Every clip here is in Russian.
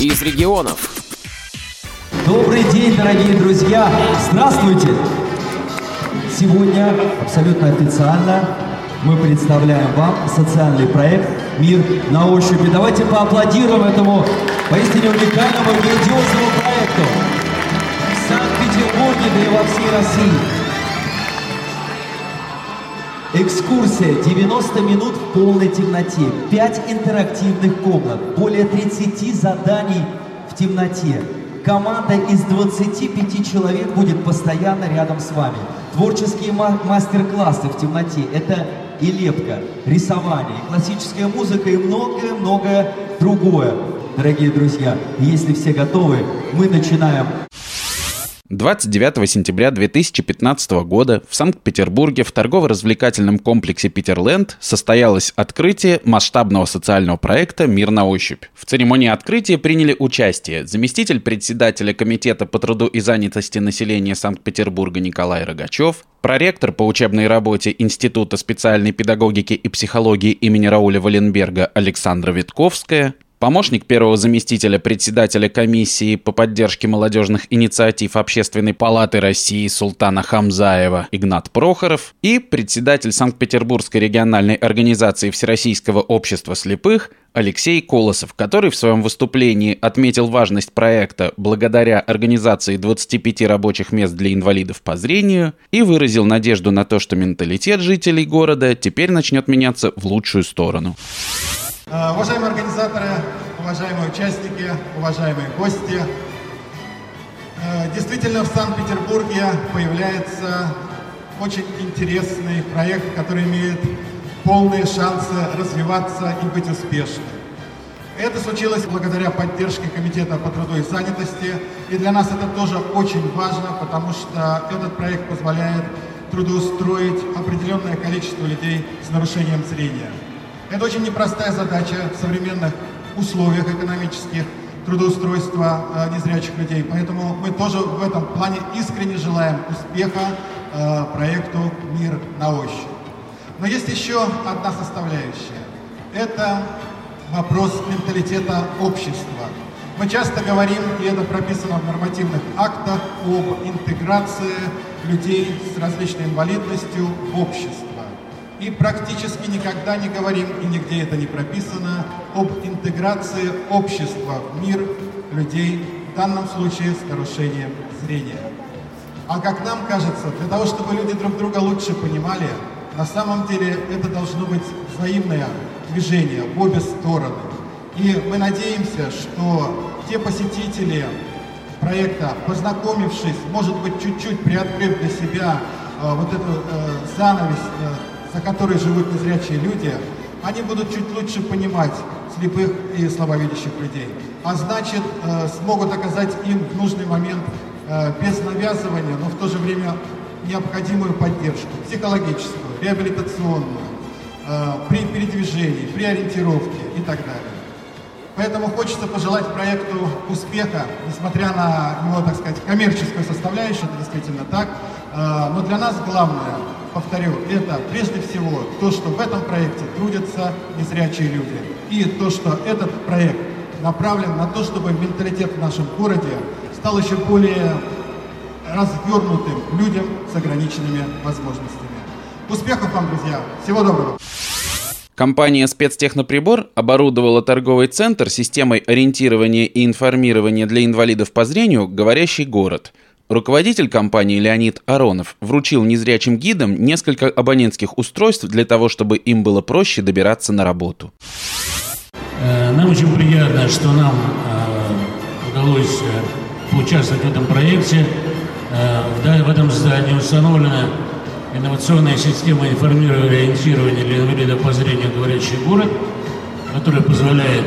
из регионов. Добрый день, дорогие друзья! Здравствуйте! Сегодня абсолютно официально мы представляем вам социальный проект «Мир на ощупь». И давайте поаплодируем этому поистине уникальному грандиозному проекту в Санкт-Петербурге, да и во всей России. Экскурсия 90 минут в полной темноте, 5 интерактивных комнат, более 30 заданий в темноте. Команда из 25 человек будет постоянно рядом с вами. Творческие мастер-классы в темноте – это и лепка, рисование, и классическая музыка и многое-многое другое. Дорогие друзья, если все готовы, мы начинаем 29 сентября 2015 года в Санкт-Петербурге в торгово-развлекательном комплексе «Питерленд» состоялось открытие масштабного социального проекта «Мир на ощупь». В церемонии открытия приняли участие заместитель председателя Комитета по труду и занятости населения Санкт-Петербурга Николай Рогачев, проректор по учебной работе Института специальной педагогики и психологии имени Рауля Валенберга Александра Витковская, помощник первого заместителя председателя комиссии по поддержке молодежных инициатив Общественной палаты России Султана Хамзаева Игнат Прохоров и председатель Санкт-Петербургской региональной организации Всероссийского общества слепых Алексей Колосов, который в своем выступлении отметил важность проекта благодаря организации 25 рабочих мест для инвалидов по зрению и выразил надежду на то, что менталитет жителей города теперь начнет меняться в лучшую сторону. Э, уважаемые организаторы, уважаемые участники, уважаемые гости, э, действительно в Санкт-Петербурге появляется очень интересный проект, который имеет полные шансы развиваться и быть успешным. Это случилось благодаря поддержке Комитета по труду и занятости. И для нас это тоже очень важно, потому что этот проект позволяет трудоустроить определенное количество людей с нарушением зрения. Это очень непростая задача в современных условиях экономических трудоустройства э, незрячих людей. Поэтому мы тоже в этом плане искренне желаем успеха э, проекту «Мир на ощупь». Но есть еще одна составляющая. Это вопрос менталитета общества. Мы часто говорим, и это прописано в нормативных актах, об интеграции людей с различной инвалидностью в общество и практически никогда не говорим, и нигде это не прописано, об интеграции общества в мир людей, в данном случае с нарушением зрения. А как нам кажется, для того, чтобы люди друг друга лучше понимали, на самом деле это должно быть взаимное движение в обе стороны. И мы надеемся, что те посетители проекта, познакомившись, может быть, чуть-чуть приоткрыв для себя э, вот эту э, занавес э, за которой живут незрячие люди, они будут чуть лучше понимать слепых и слабовидящих людей. А значит, э, смогут оказать им в нужный момент э, без навязывания, но в то же время необходимую поддержку, психологическую, реабилитационную, э, при передвижении, при ориентировке и так далее. Поэтому хочется пожелать проекту успеха, несмотря на его, так сказать, коммерческую составляющую, это действительно так. Э, но для нас главное – повторю, это прежде всего то, что в этом проекте трудятся незрячие люди. И то, что этот проект направлен на то, чтобы менталитет в нашем городе стал еще более развернутым людям с ограниченными возможностями. Успехов вам, друзья! Всего доброго! Компания «Спецтехноприбор» оборудовала торговый центр системой ориентирования и информирования для инвалидов по зрению «Говорящий город», Руководитель компании Леонид Аронов вручил незрячим гидам несколько абонентских устройств для того, чтобы им было проще добираться на работу. Э, нам очень приятно, что нам э, удалось э, поучаствовать в этом проекте. В этом здании установлена инновационная система информирования и ориентирования для инвалидов по зрению «Говорящий город», которая позволяет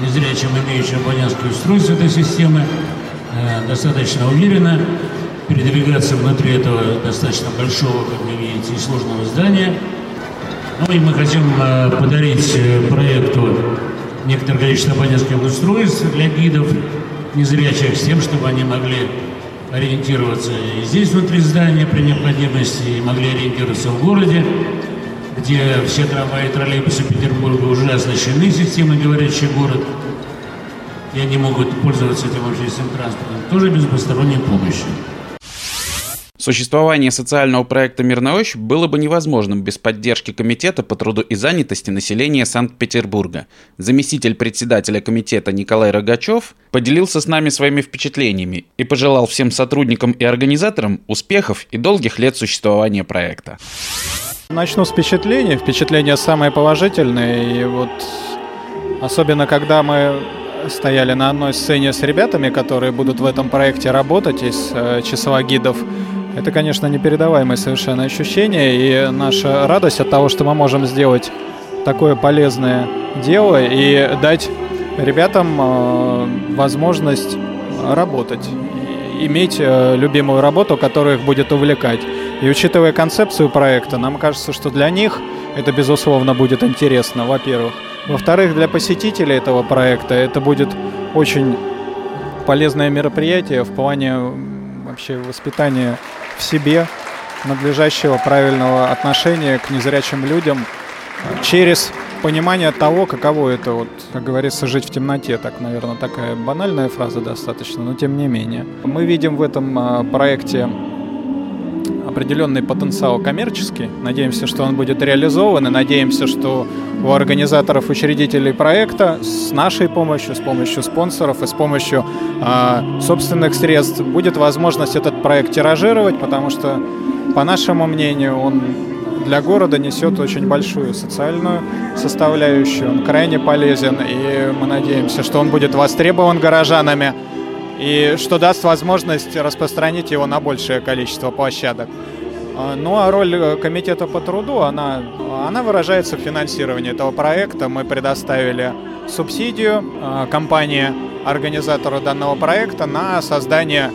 незрячим, имеющим абонентское устройство этой системы, достаточно уверенно передвигаться внутри этого достаточно большого, как вы видите, и сложного здания. Ну и мы хотим э, подарить э, проекту некоторое количество абонентских устройств для гидов незрячих, с тем, чтобы они могли ориентироваться и здесь, внутри здания, при необходимости, и могли ориентироваться в городе, где все трамваи и троллейбусы Петербурга уже оснащены системой «Говорящий город». И они могут пользоваться этим общественным транспортом, тоже без посторонней помощи. Существование социального проекта «Мирная ощупь» было бы невозможным без поддержки Комитета по труду и занятости населения Санкт-Петербурга. Заместитель председателя комитета Николай Рогачев поделился с нами своими впечатлениями и пожелал всем сотрудникам и организаторам успехов и долгих лет существования проекта. Начну с впечатлений. Впечатления самые положительные. И вот особенно когда мы стояли на одной сцене с ребятами, которые будут в этом проекте работать из э, числа гидов, это, конечно, непередаваемое совершенно ощущение, и наша радость от того, что мы можем сделать такое полезное дело и дать ребятам э, возможность работать, иметь э, любимую работу, которая их будет увлекать. И учитывая концепцию проекта, нам кажется, что для них это, безусловно, будет интересно, во-первых. Во-вторых, для посетителей этого проекта это будет очень полезное мероприятие в плане вообще воспитания в себе надлежащего правильного отношения к незрячим людям через понимание того, каково это, вот, как говорится, жить в темноте. Так, наверное, такая банальная фраза достаточно, но тем не менее. Мы видим в этом а, проекте определенный потенциал коммерческий. Надеемся, что он будет реализован, и надеемся, что у организаторов, учредителей проекта с нашей помощью, с помощью спонсоров и с помощью э, собственных средств будет возможность этот проект тиражировать, потому что, по нашему мнению, он для города несет очень большую социальную составляющую. Он крайне полезен, и мы надеемся, что он будет востребован горожанами и что даст возможность распространить его на большее количество площадок. А, ну а роль э, комитета по труду, она, она выражается в финансировании этого проекта. Мы предоставили субсидию а, компании, организатору данного проекта, на создание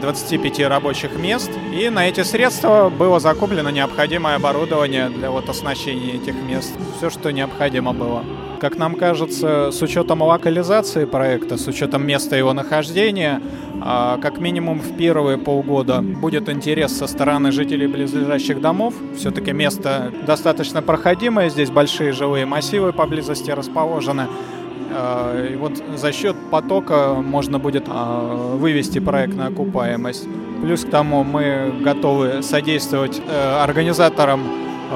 25 а, рабочих мест. И на эти средства было закуплено необходимое оборудование для вот оснащения этих мест. Все, что необходимо было. Как нам кажется, с учетом локализации проекта, с учетом места его нахождения, а, как минимум в первые полгода будет интерес со стороны жителей близлежащих домов. Все-таки место достаточно проходимое, здесь большие жилые массивы поблизости расположены. А, и вот за счет потока можно будет а, вывести проект на окупаемость. Плюс к тому мы готовы содействовать э, организаторам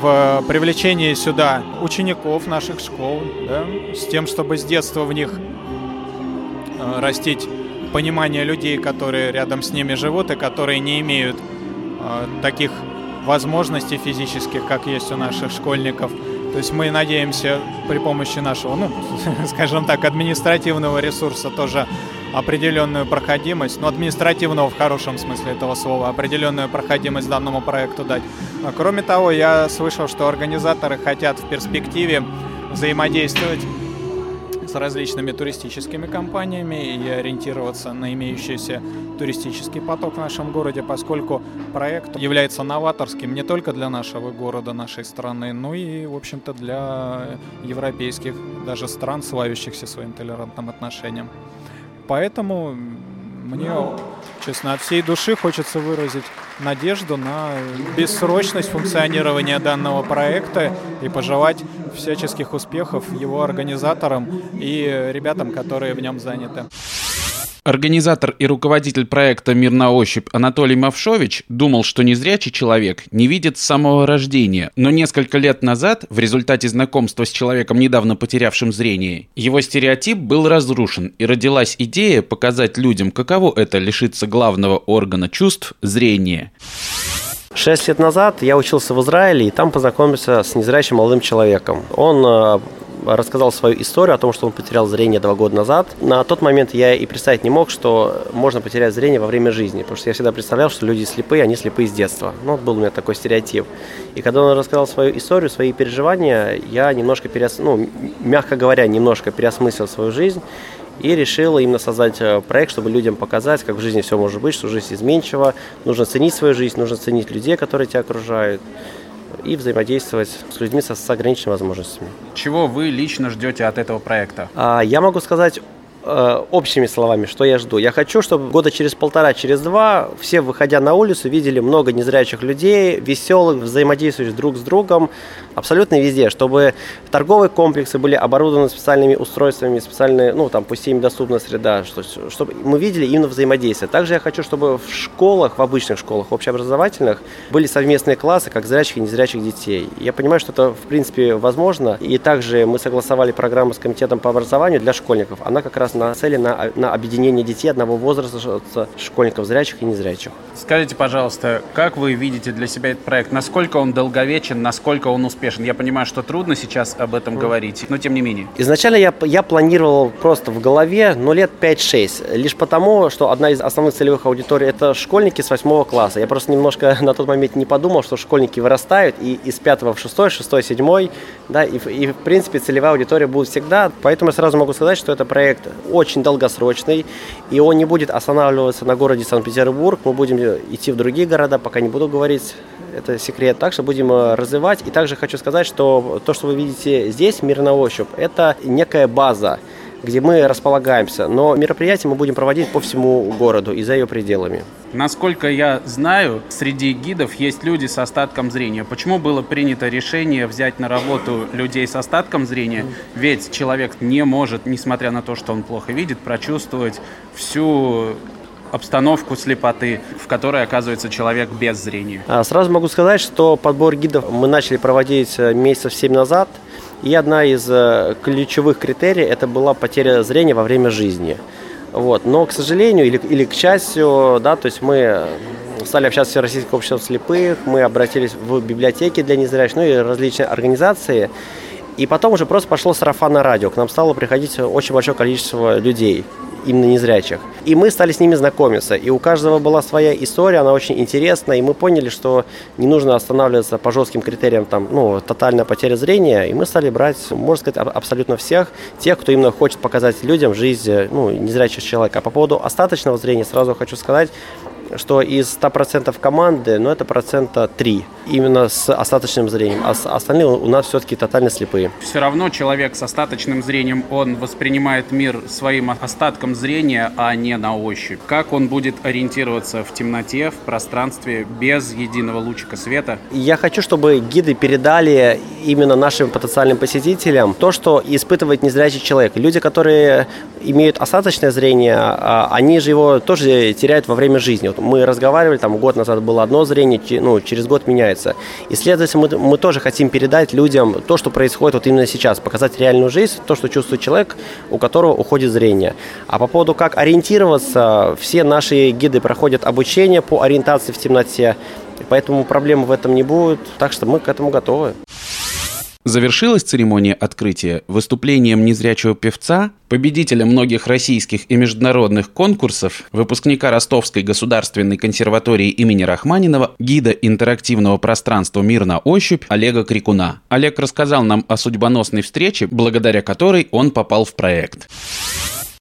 в привлечении сюда учеников наших школ, да, с тем, чтобы с детства в них э, растить понимание людей, которые рядом с ними живут и которые не имеют э, таких возможностей физических, как есть у наших школьников. То есть мы надеемся при помощи нашего, ну, скажем так, административного ресурса тоже определенную проходимость, ну, административного в хорошем смысле этого слова, определенную проходимость данному проекту дать. А кроме того, я слышал, что организаторы хотят в перспективе взаимодействовать различными туристическими компаниями и ориентироваться на имеющийся туристический поток в нашем городе, поскольку проект является новаторским не только для нашего города, нашей страны, но и, в общем-то, для европейских даже стран, славящихся своим толерантным отношением. Поэтому мне, честно, от всей души хочется выразить надежду на бессрочность функционирования данного проекта и пожелать всяческих успехов его организаторам и ребятам, которые в нем заняты. Организатор и руководитель проекта «Мир на ощупь» Анатолий Мавшович думал, что незрячий человек не видит с самого рождения, но несколько лет назад, в результате знакомства с человеком, недавно потерявшим зрение, его стереотип был разрушен, и родилась идея показать людям, каково это лишиться главного органа чувств – зрения. Шесть лет назад я учился в Израиле и там познакомился с незрячим молодым человеком. Он э, рассказал свою историю о том, что он потерял зрение два года назад. На тот момент я и представить не мог, что можно потерять зрение во время жизни, потому что я всегда представлял, что люди слепые, они слепые с детства. Ну, был у меня такой стереотип. И когда он рассказал свою историю, свои переживания, я немножко, переос... ну, мягко говоря, немножко переосмыслил свою жизнь и решил именно создать э, проект, чтобы людям показать, как в жизни все может быть, что жизнь изменчива, нужно ценить свою жизнь, нужно ценить людей, которые тебя окружают и взаимодействовать с людьми со, с ограниченными возможностями. Чего вы лично ждете от этого проекта? А, я могу сказать э, общими словами, что я жду. Я хочу, чтобы года через полтора, через два все, выходя на улицу, видели много незрячих людей, веселых, взаимодействующих друг с другом, абсолютно везде, чтобы торговые комплексы были оборудованы специальными устройствами, специальные, ну, там, пусть им доступна среда, что, чтобы мы видели именно взаимодействие. Также я хочу, чтобы в школах, в обычных школах, общеобразовательных, были совместные классы как зрячих и незрячих детей. Я понимаю, что это, в принципе, возможно. И также мы согласовали программу с комитетом по образованию для школьников. Она как раз нацелена на, на объединение детей одного возраста, школьников зрячих и незрячих. Скажите, пожалуйста, как вы видите для себя этот проект? Насколько он долговечен, насколько он успешен? успешен. Я понимаю, что трудно сейчас об этом mm. говорить, но тем не менее. Изначально я, я планировал просто в голове, ну, лет 5-6. Лишь потому, что одна из основных целевых аудиторий – это школьники с 8 класса. Я просто немножко на тот момент не подумал, что школьники вырастают, и из 5 в 6, 6, 7, да, и, и в принципе целевая аудитория будет всегда. Поэтому я сразу могу сказать, что это проект очень долгосрочный, и он не будет останавливаться на городе Санкт-Петербург. Мы будем идти в другие города, пока не буду говорить это секрет. Также будем э, развивать. И также хочу сказать, что то, что вы видите здесь, мир на ощупь, это некая база, где мы располагаемся. Но мероприятия мы будем проводить по всему городу и за ее пределами. Насколько я знаю, среди гидов есть люди с остатком зрения. Почему было принято решение взять на работу людей с остатком зрения? Ведь человек не может, несмотря на то, что он плохо видит, прочувствовать всю обстановку слепоты, в которой оказывается человек без зрения? А, сразу могу сказать, что подбор гидов мы начали проводить э, месяцев 7 назад. И одна из э, ключевых критерий – это была потеря зрения во время жизни. Вот. Но, к сожалению, или, или к счастью, да, то есть мы стали общаться с Всероссийским обществом слепых, мы обратились в библиотеки для незрячих, ну и различные организации. И потом уже просто пошло сарафанное радио. К нам стало приходить очень большое количество людей именно незрячих. И мы стали с ними знакомиться. И у каждого была своя история, она очень интересная. И мы поняли, что не нужно останавливаться по жестким критериям, там, ну, тотальная потеря зрения. И мы стали брать, можно сказать, абсолютно всех, тех, кто именно хочет показать людям жизнь ну, незрячего человека. А по поводу остаточного зрения сразу хочу сказать, что из 100% команды, ну, это процента 3 именно с остаточным зрением, а остальные у нас все-таки тотально слепые. Все равно человек с остаточным зрением, он воспринимает мир своим остатком зрения, а не на ощупь. Как он будет ориентироваться в темноте, в пространстве, без единого лучика света? Я хочу, чтобы гиды передали именно нашим потенциальным посетителям то, что испытывает незрячий человек. Люди, которые имеют остаточное зрение, а, они же его тоже теряют во время жизни. Вот мы разговаривали, там год назад было одно зрение, ну, через год меняется. И, следовательно, мы, мы тоже хотим передать людям то, что происходит вот именно сейчас, показать реальную жизнь, то, что чувствует человек, у которого уходит зрение. А по поводу, как ориентироваться, все наши гиды проходят обучение по ориентации в темноте, поэтому проблем в этом не будет, так что мы к этому готовы. Завершилась церемония открытия выступлением незрячего певца, победителя многих российских и международных конкурсов, выпускника Ростовской государственной консерватории имени Рахманинова, гида интерактивного пространства «Мир на ощупь» Олега Крикуна. Олег рассказал нам о судьбоносной встрече, благодаря которой он попал в проект.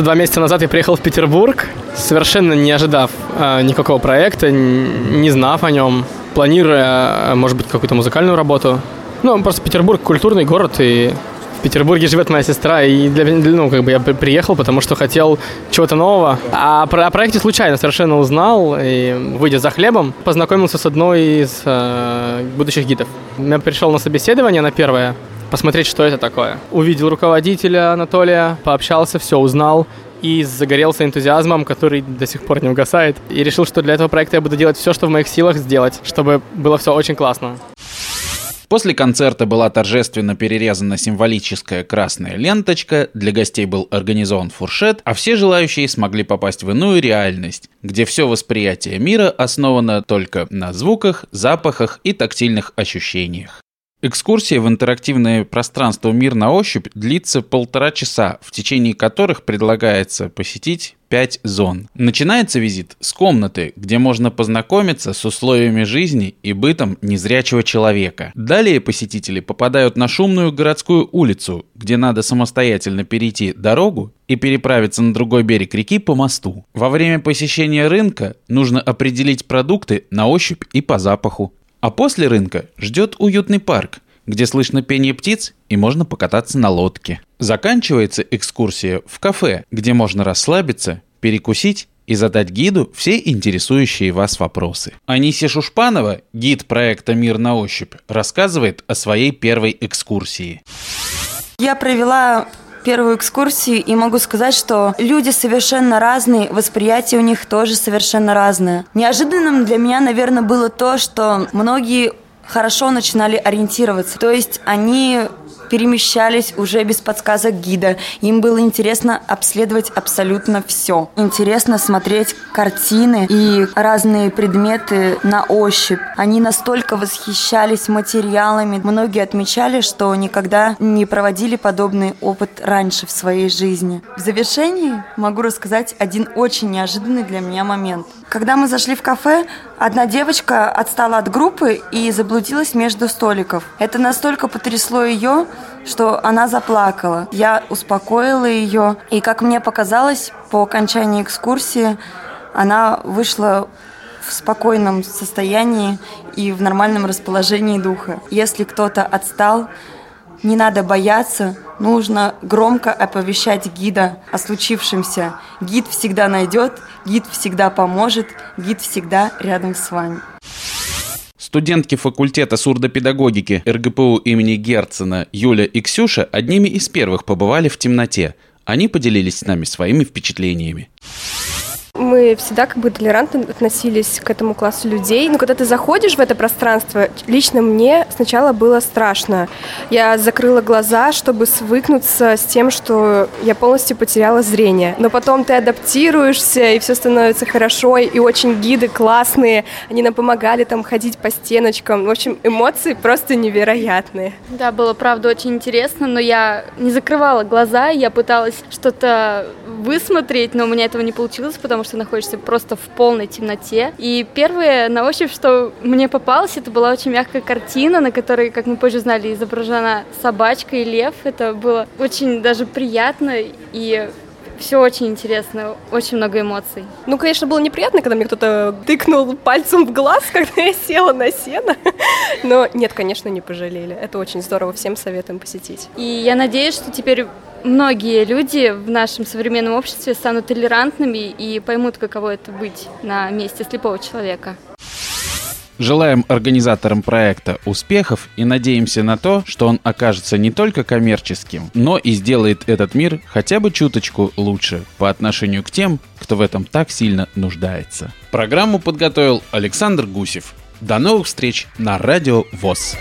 Два месяца назад я приехал в Петербург, совершенно не ожидав э, никакого проекта, не знав о нем, планируя, э, может быть, какую-то музыкальную работу. Ну, просто Петербург культурный город, и в Петербурге живет моя сестра, и для, ну, как бы я приехал, потому что хотел чего-то нового. А про, о проекте случайно совершенно узнал, и, выйдя за хлебом, познакомился с одной из э, будущих гидов. Я пришел на собеседование на первое, посмотреть, что это такое. Увидел руководителя Анатолия, пообщался, все узнал, и загорелся энтузиазмом, который до сих пор не угасает. И решил, что для этого проекта я буду делать все, что в моих силах сделать, чтобы было все очень классно. После концерта была торжественно перерезана символическая красная ленточка, для гостей был организован фуршет, а все желающие смогли попасть в иную реальность, где все восприятие мира основано только на звуках, запахах и тактильных ощущениях. Экскурсия в интерактивное пространство «Мир на ощупь» длится полтора часа, в течение которых предлагается посетить пять зон. Начинается визит с комнаты, где можно познакомиться с условиями жизни и бытом незрячего человека. Далее посетители попадают на шумную городскую улицу, где надо самостоятельно перейти дорогу и переправиться на другой берег реки по мосту. Во время посещения рынка нужно определить продукты на ощупь и по запаху. А после рынка ждет уютный парк, где слышно пение птиц и можно покататься на лодке. Заканчивается экскурсия в кафе, где можно расслабиться, перекусить и задать гиду все интересующие вас вопросы. Анисия Шушпанова, гид проекта «Мир на ощупь», рассказывает о своей первой экскурсии. Я провела первую экскурсию и могу сказать, что люди совершенно разные, восприятие у них тоже совершенно разное. Неожиданным для меня, наверное, было то, что многие хорошо начинали ориентироваться. То есть они перемещались уже без подсказок гида. Им было интересно обследовать абсолютно все. Интересно смотреть картины и разные предметы на ощупь. Они настолько восхищались материалами. Многие отмечали, что никогда не проводили подобный опыт раньше в своей жизни. В завершении могу рассказать один очень неожиданный для меня момент. Когда мы зашли в кафе, одна девочка отстала от группы и заблудилась между столиков. Это настолько потрясло ее, что она заплакала. Я успокоила ее, и, как мне показалось, по окончании экскурсии она вышла в спокойном состоянии и в нормальном расположении духа. Если кто-то отстал, не надо бояться, нужно громко оповещать гида о случившемся. Гид всегда найдет, гид всегда поможет, гид всегда рядом с вами. Студентки факультета сурдопедагогики РГПУ имени Герцена Юля и Ксюша одними из первых побывали в темноте. Они поделились с нами своими впечатлениями. Мы всегда как бы толерантно относились к этому классу людей. Но когда ты заходишь в это пространство, лично мне сначала было страшно. Я закрыла глаза, чтобы свыкнуться с тем, что я полностью потеряла зрение. Но потом ты адаптируешься, и все становится хорошо, и очень гиды классные. Они нам помогали там ходить по стеночкам. В общем, эмоции просто невероятные. Да, было правда очень интересно, но я не закрывала глаза, я пыталась что-то высмотреть, но у меня этого не получилось, потому что находишься просто в полной темноте. И первое на ощупь, что мне попалось, это была очень мягкая картина, на которой, как мы позже знали, изображена собачка и лев. Это было очень даже приятно и все очень интересно, очень много эмоций. Ну, конечно, было неприятно, когда мне кто-то тыкнул пальцем в глаз, когда я села на сено. Но нет, конечно, не пожалели. Это очень здорово, всем советуем посетить. И я надеюсь, что теперь многие люди в нашем современном обществе станут толерантными и поймут, каково это быть на месте слепого человека. Желаем организаторам проекта успехов и надеемся на то, что он окажется не только коммерческим, но и сделает этот мир хотя бы чуточку лучше по отношению к тем, кто в этом так сильно нуждается. Программу подготовил Александр Гусев. До новых встреч на Радио ВОЗ.